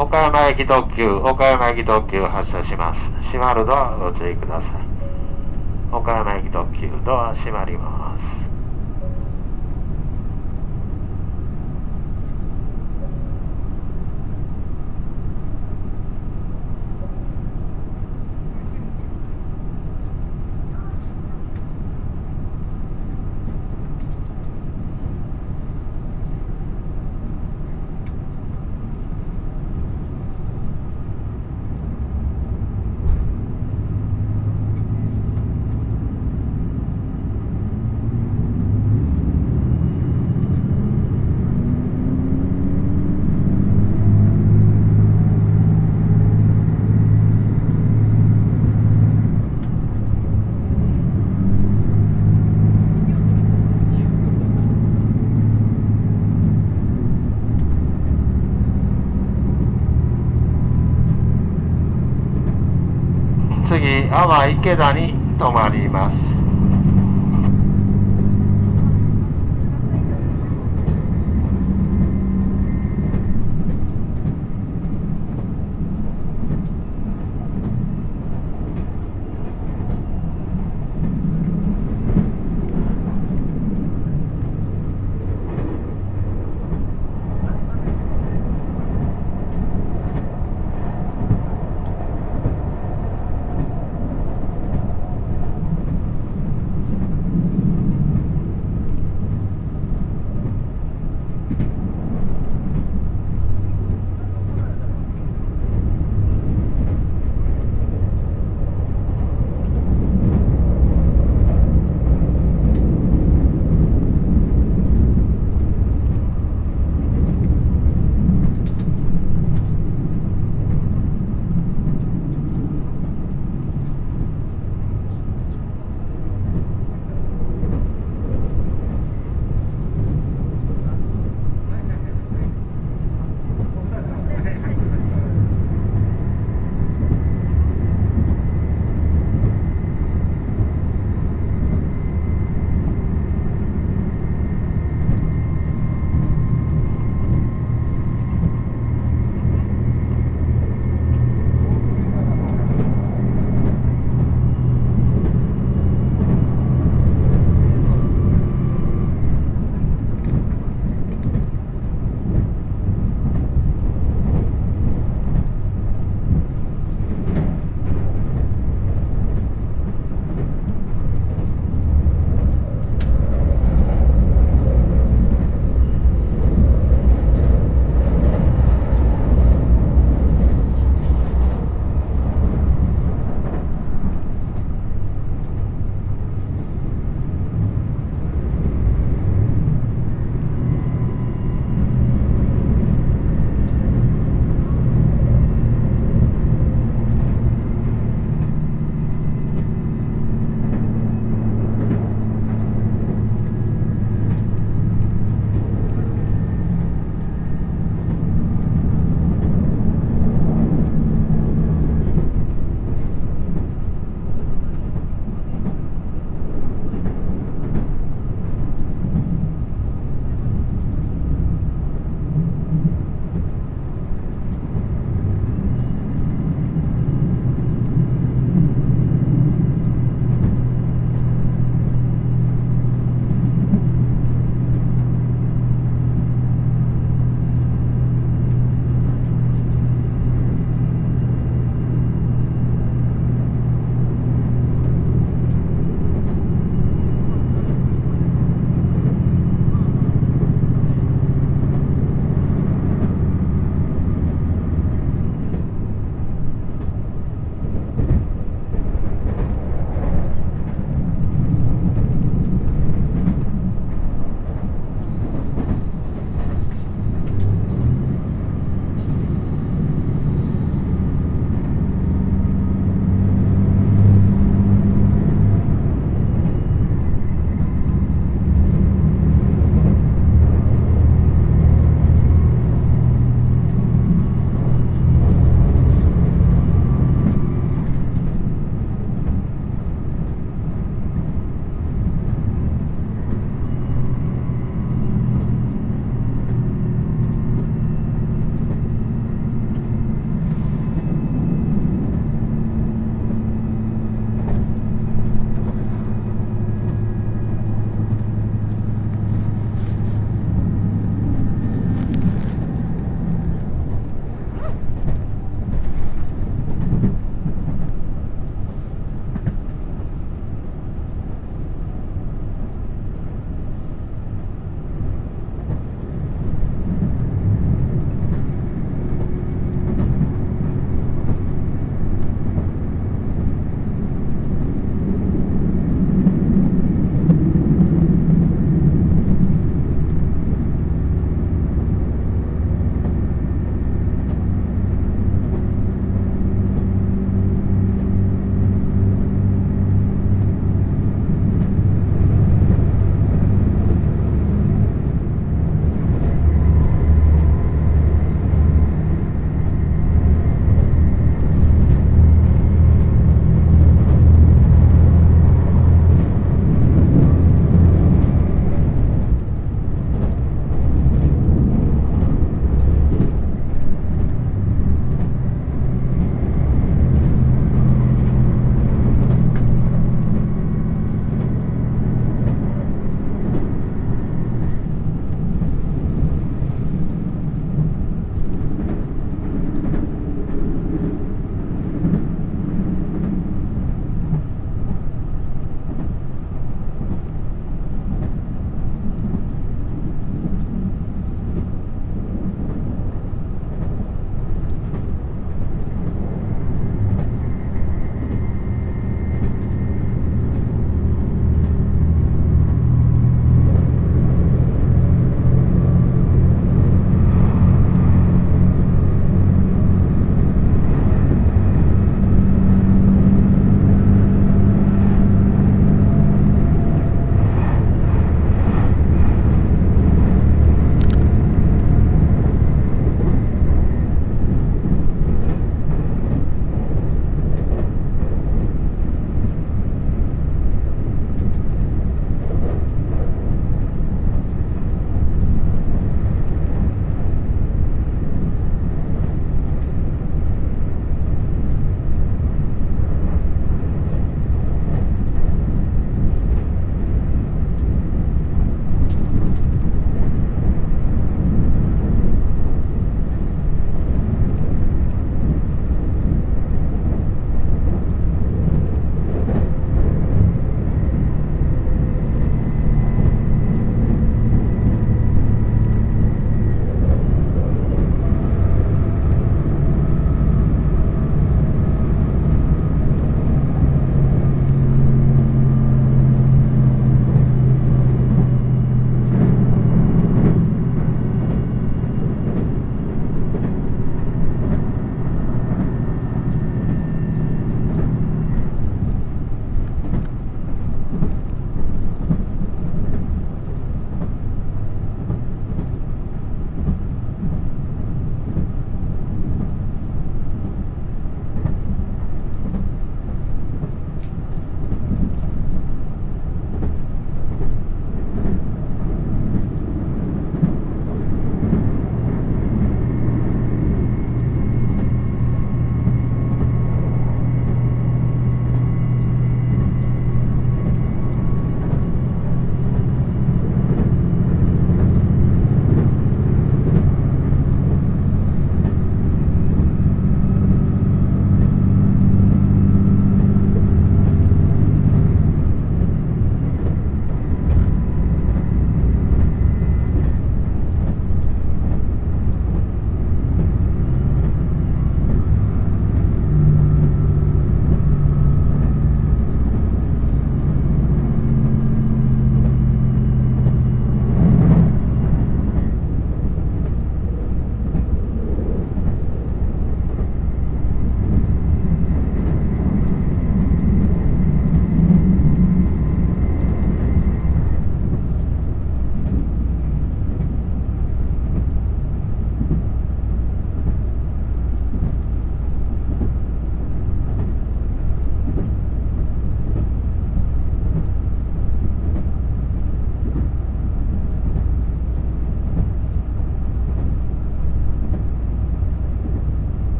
岡山駅特急、岡山駅特急発車します。閉まるドアご注意ください。岡山駅特急、ドア閉まります。次、阿波池田に泊まります。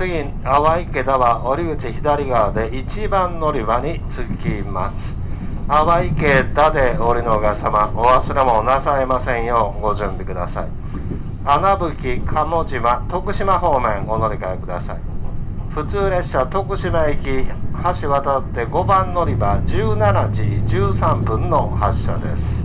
次淡池田は折口左側で1番乗り場に着きます。淡池田で降りのが様お忘れもなさいませんようご準備ください。穴吹鴨島徳島方面お乗り換えください。普通列車徳島駅橋渡って5番乗り場17時13分の発車です。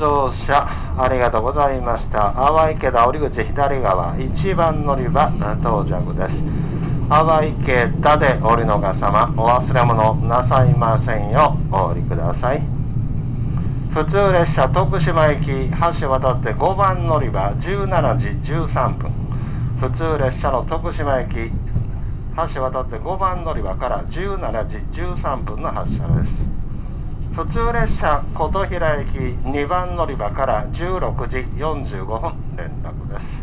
乗車ありがとうございました。淡池田折口左側1番乗り場到着です。淡池田で降りのが様、お忘れ物なさいませんよお降りください。普通列車徳島駅橋渡って5番乗り場17時13分。普通列車の徳島駅橋渡って5番乗り場から17時13分の発車です。途中列車琴平駅2番乗り場から16時45分連絡です。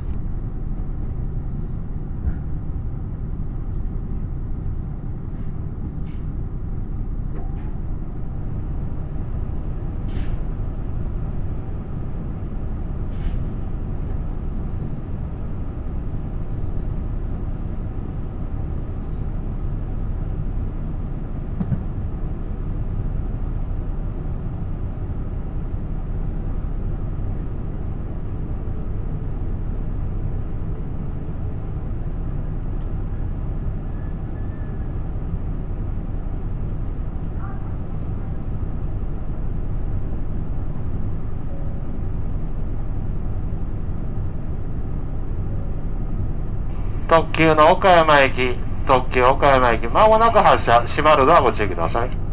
特急の岡山駅、特急岡山駅、まもなく発車、閉まるのはご注意ください。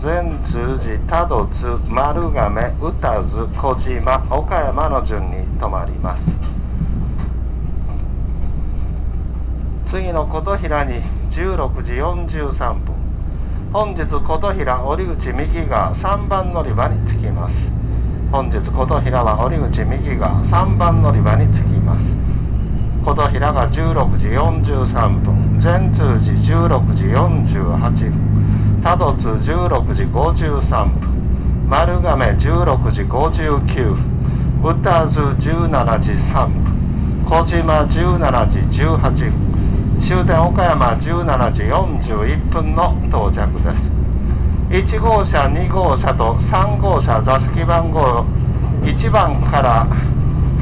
善通寺多度津丸亀宇多津小島岡山の順に止まります。次の琴平に16時43分。本日琴平折口右側3番乗り場に着きます。本日琴平は折口右側3番乗り場に着きます。琴平が16時43分。善通寺16時48分。多度津16時53分丸亀16時59分宇多津17時3分小島17時18分終点岡山17時41分の到着です。1号車2号車と3号車座席番号1番から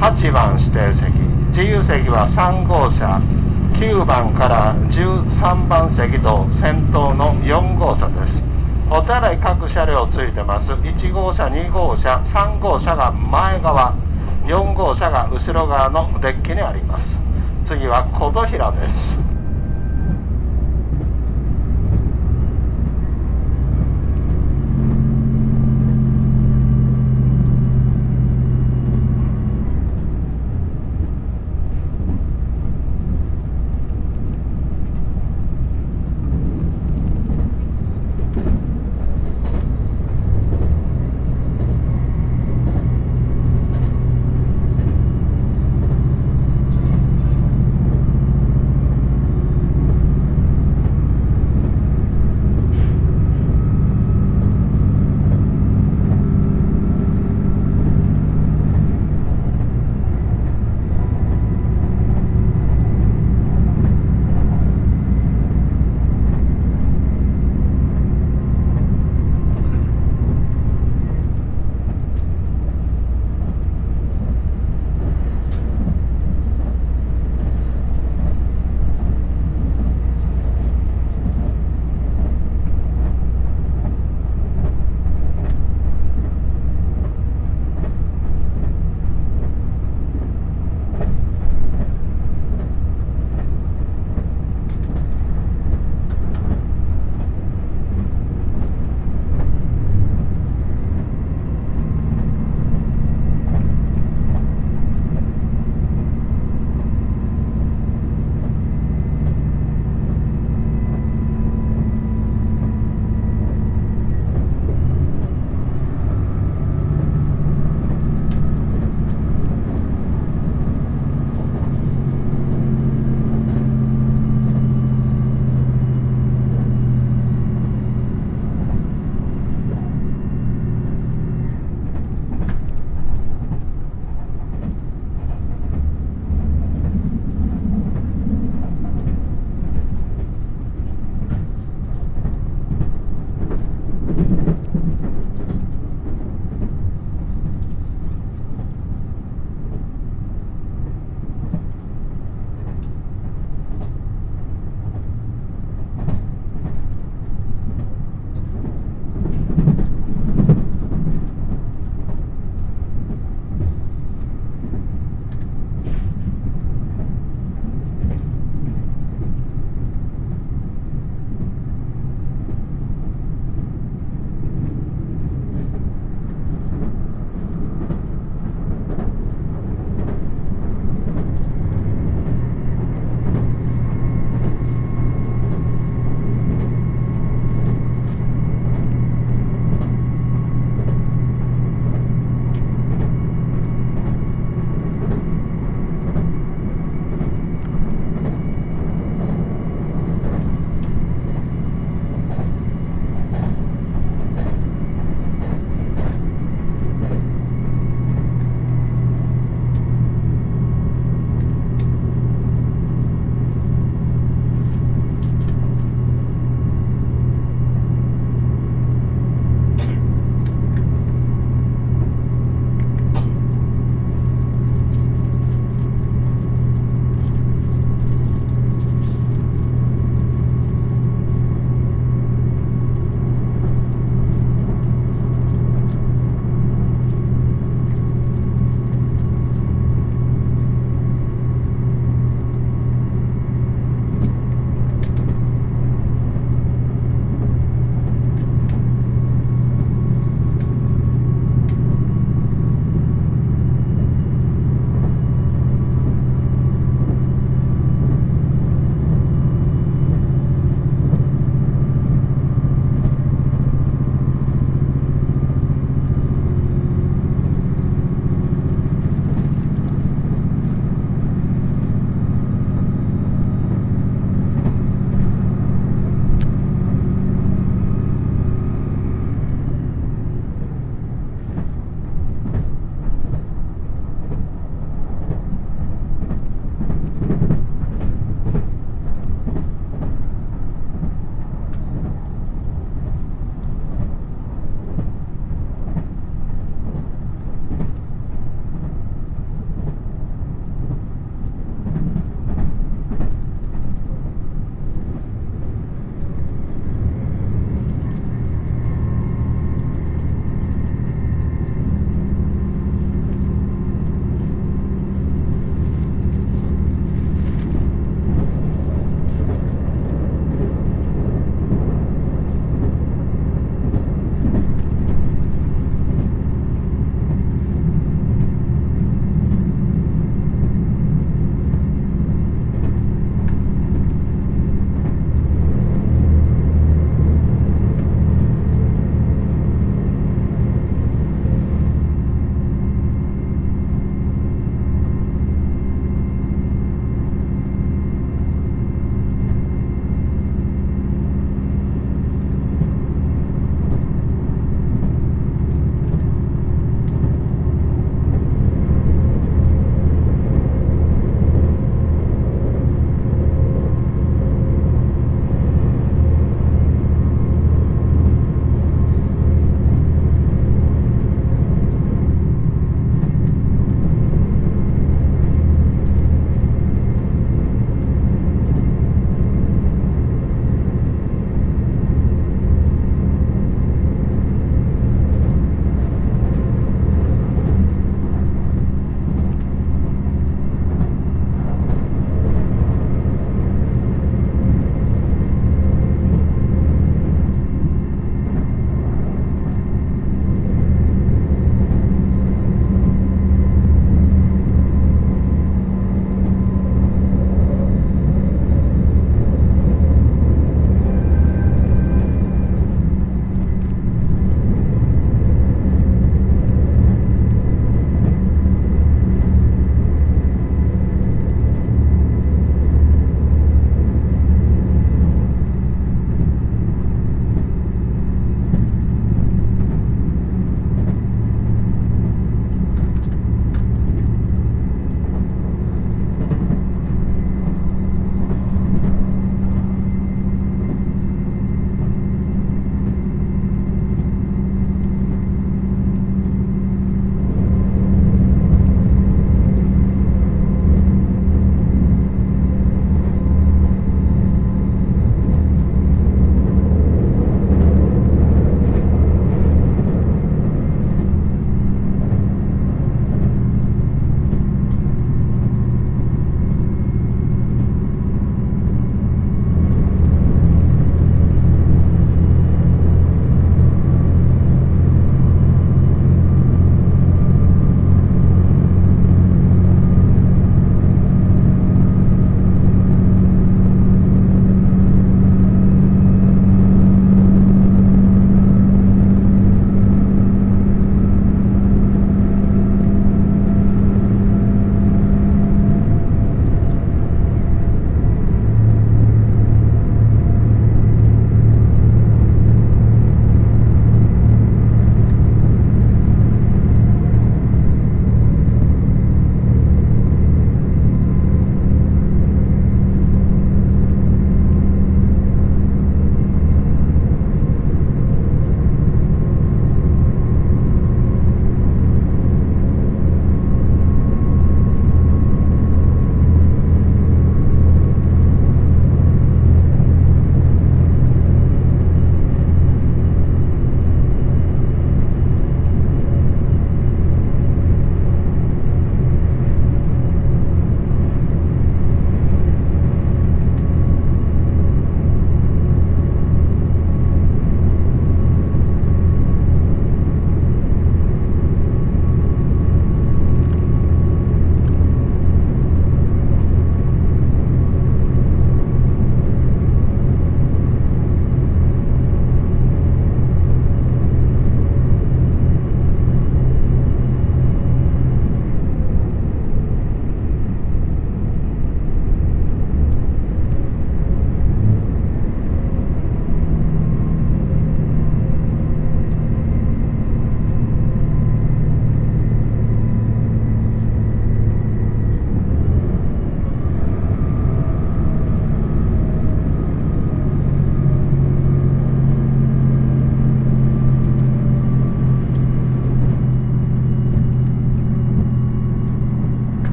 8番指定席。自由席は3号車。9番から13番席と先頭の4号車です。お互い各車両ついてます。1号車2号車3号車が前側4号車が後ろ側のデッキにあります。次は琴平です。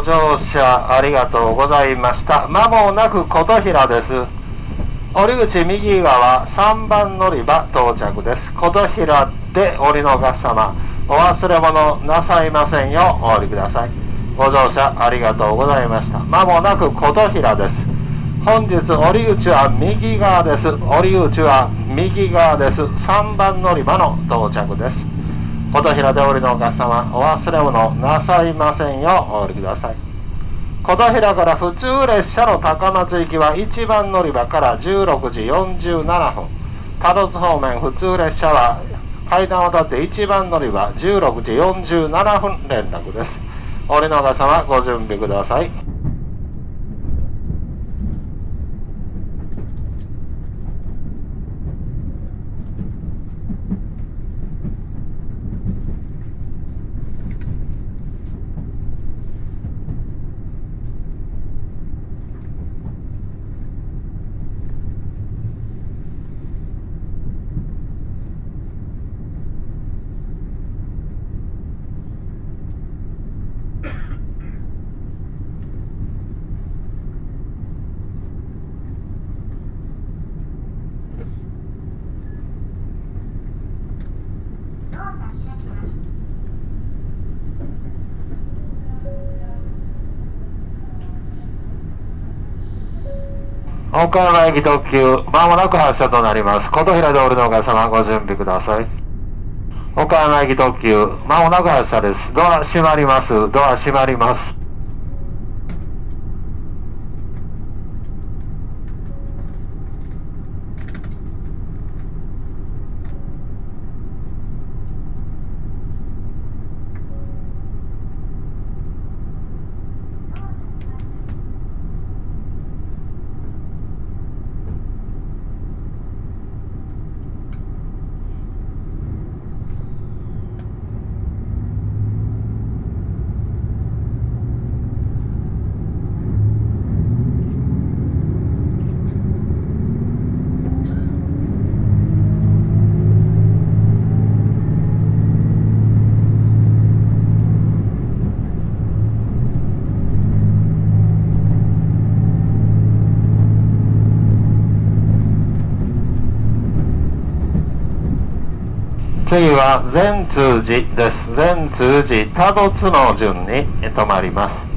ご乗車ありがとうございました。まもなく琴平です。折口右側3番乗り場到着です。琴平で降りのお客様、お忘れ物なさいませんよお降りください。ご乗車ありがとうございました。まもなく琴平です。本日降り口は右側です。降り口は右側です。3番乗り場の到着です。琴平で降りのお客様、お忘れ物なさいませんようお降りください。琴平から普通列車の高松行きは1番乗り場から16時47分。多度津方面普通列車は階段を立って1番乗り場16時47分連絡です。降りのお客様ご準備ください。岡山駅特急、まもなく発車となります。琴平通りのお客様、ご準備ください。岡山駅特急、まもなく発車です。ドア閉まります。ドア閉まります。次は善通寺です。善通寺、多度津の順に止まります。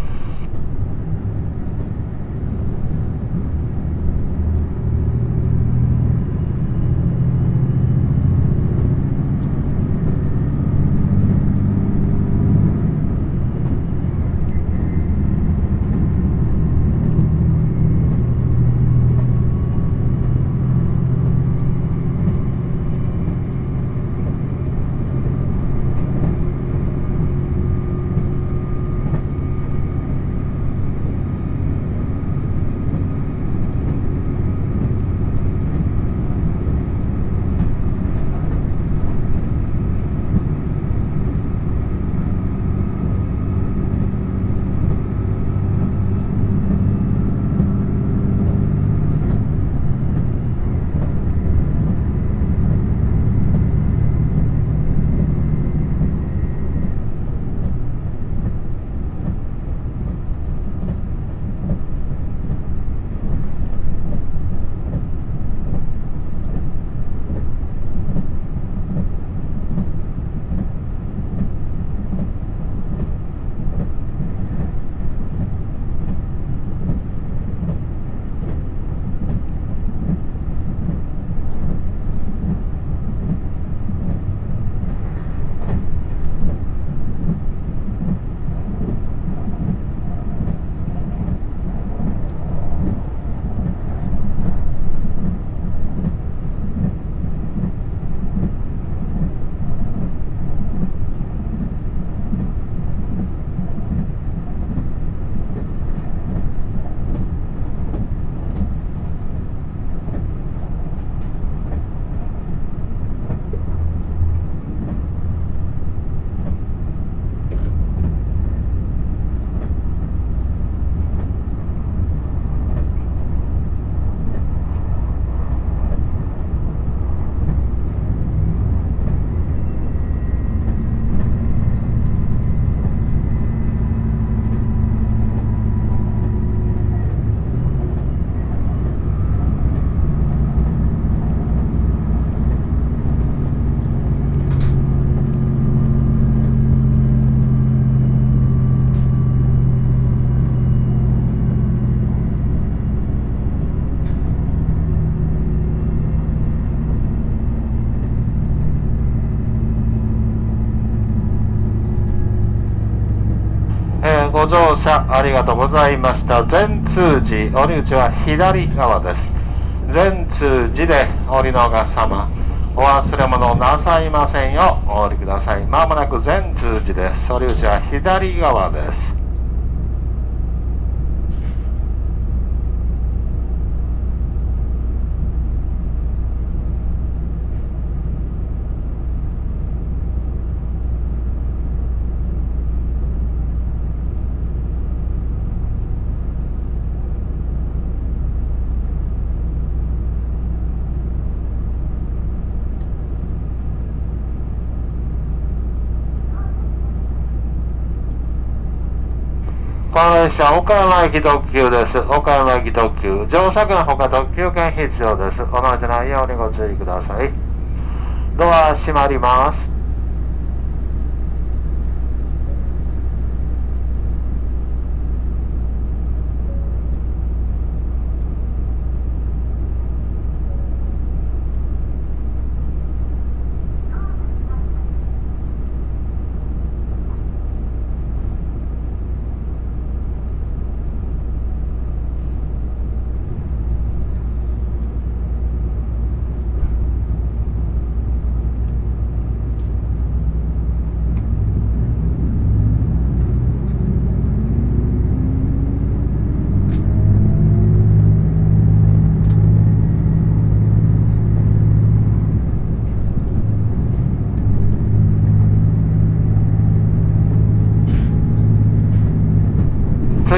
りがとうございました。全通寺、折り口は左側です。全通寺で折りのお客様、お忘れ物なさいませんようお降りください。まもなく全通寺です。折り口は左側です。この列車は、岡山駅特急です。岡山駅特急。乗車券ほか特急券必要です。同じ内容にご注意ください。ドア閉まります。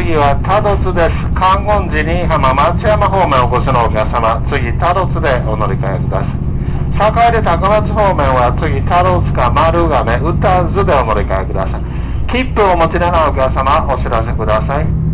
次は多度津です。観音寺に浜松山方面お越しのお客様、次多度津でお乗り換えください。坂出高松方面は次多度津か丸亀、宇多津でお乗り換えください。切符をお持ちでないお客様、お知らせください。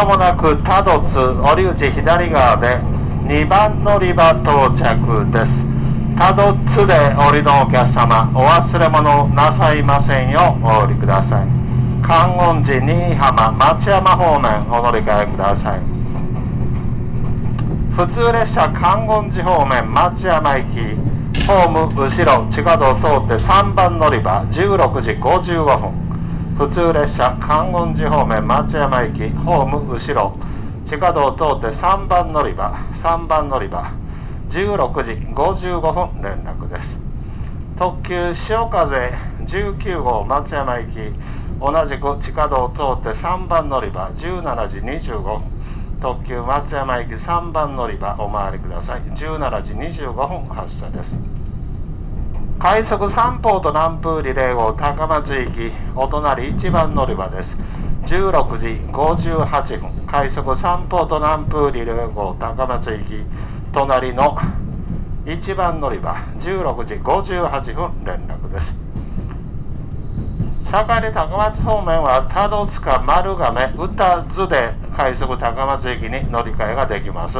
えー間もなく多度津折口左側で2番乗り場到着です。多度津で降りのお客様お忘れ物なさいませんようお降りください。観音寺新居浜松山方面お乗り換えください。普通列車観音寺方面松山行きホーム後ろ地下道を通って3番乗り場16時55分。普通列車観音寺方面松山行きホーム後ろ地下道を通って3番乗り場3番乗り場16時55分連絡です。特急潮風19号松山行き同じく地下道を通って3番乗り場17時25分。特急松山駅3番乗り場お回りください。17時25分発車です。快速三方と南風リレー号高松駅お隣1番乗り場です。16時58分快速三方と南風リレー号高松駅隣の1番乗り場。16時58分連絡です。坂に高松方面は多度塚丸亀宇多津で快速高松駅に乗り換えができます。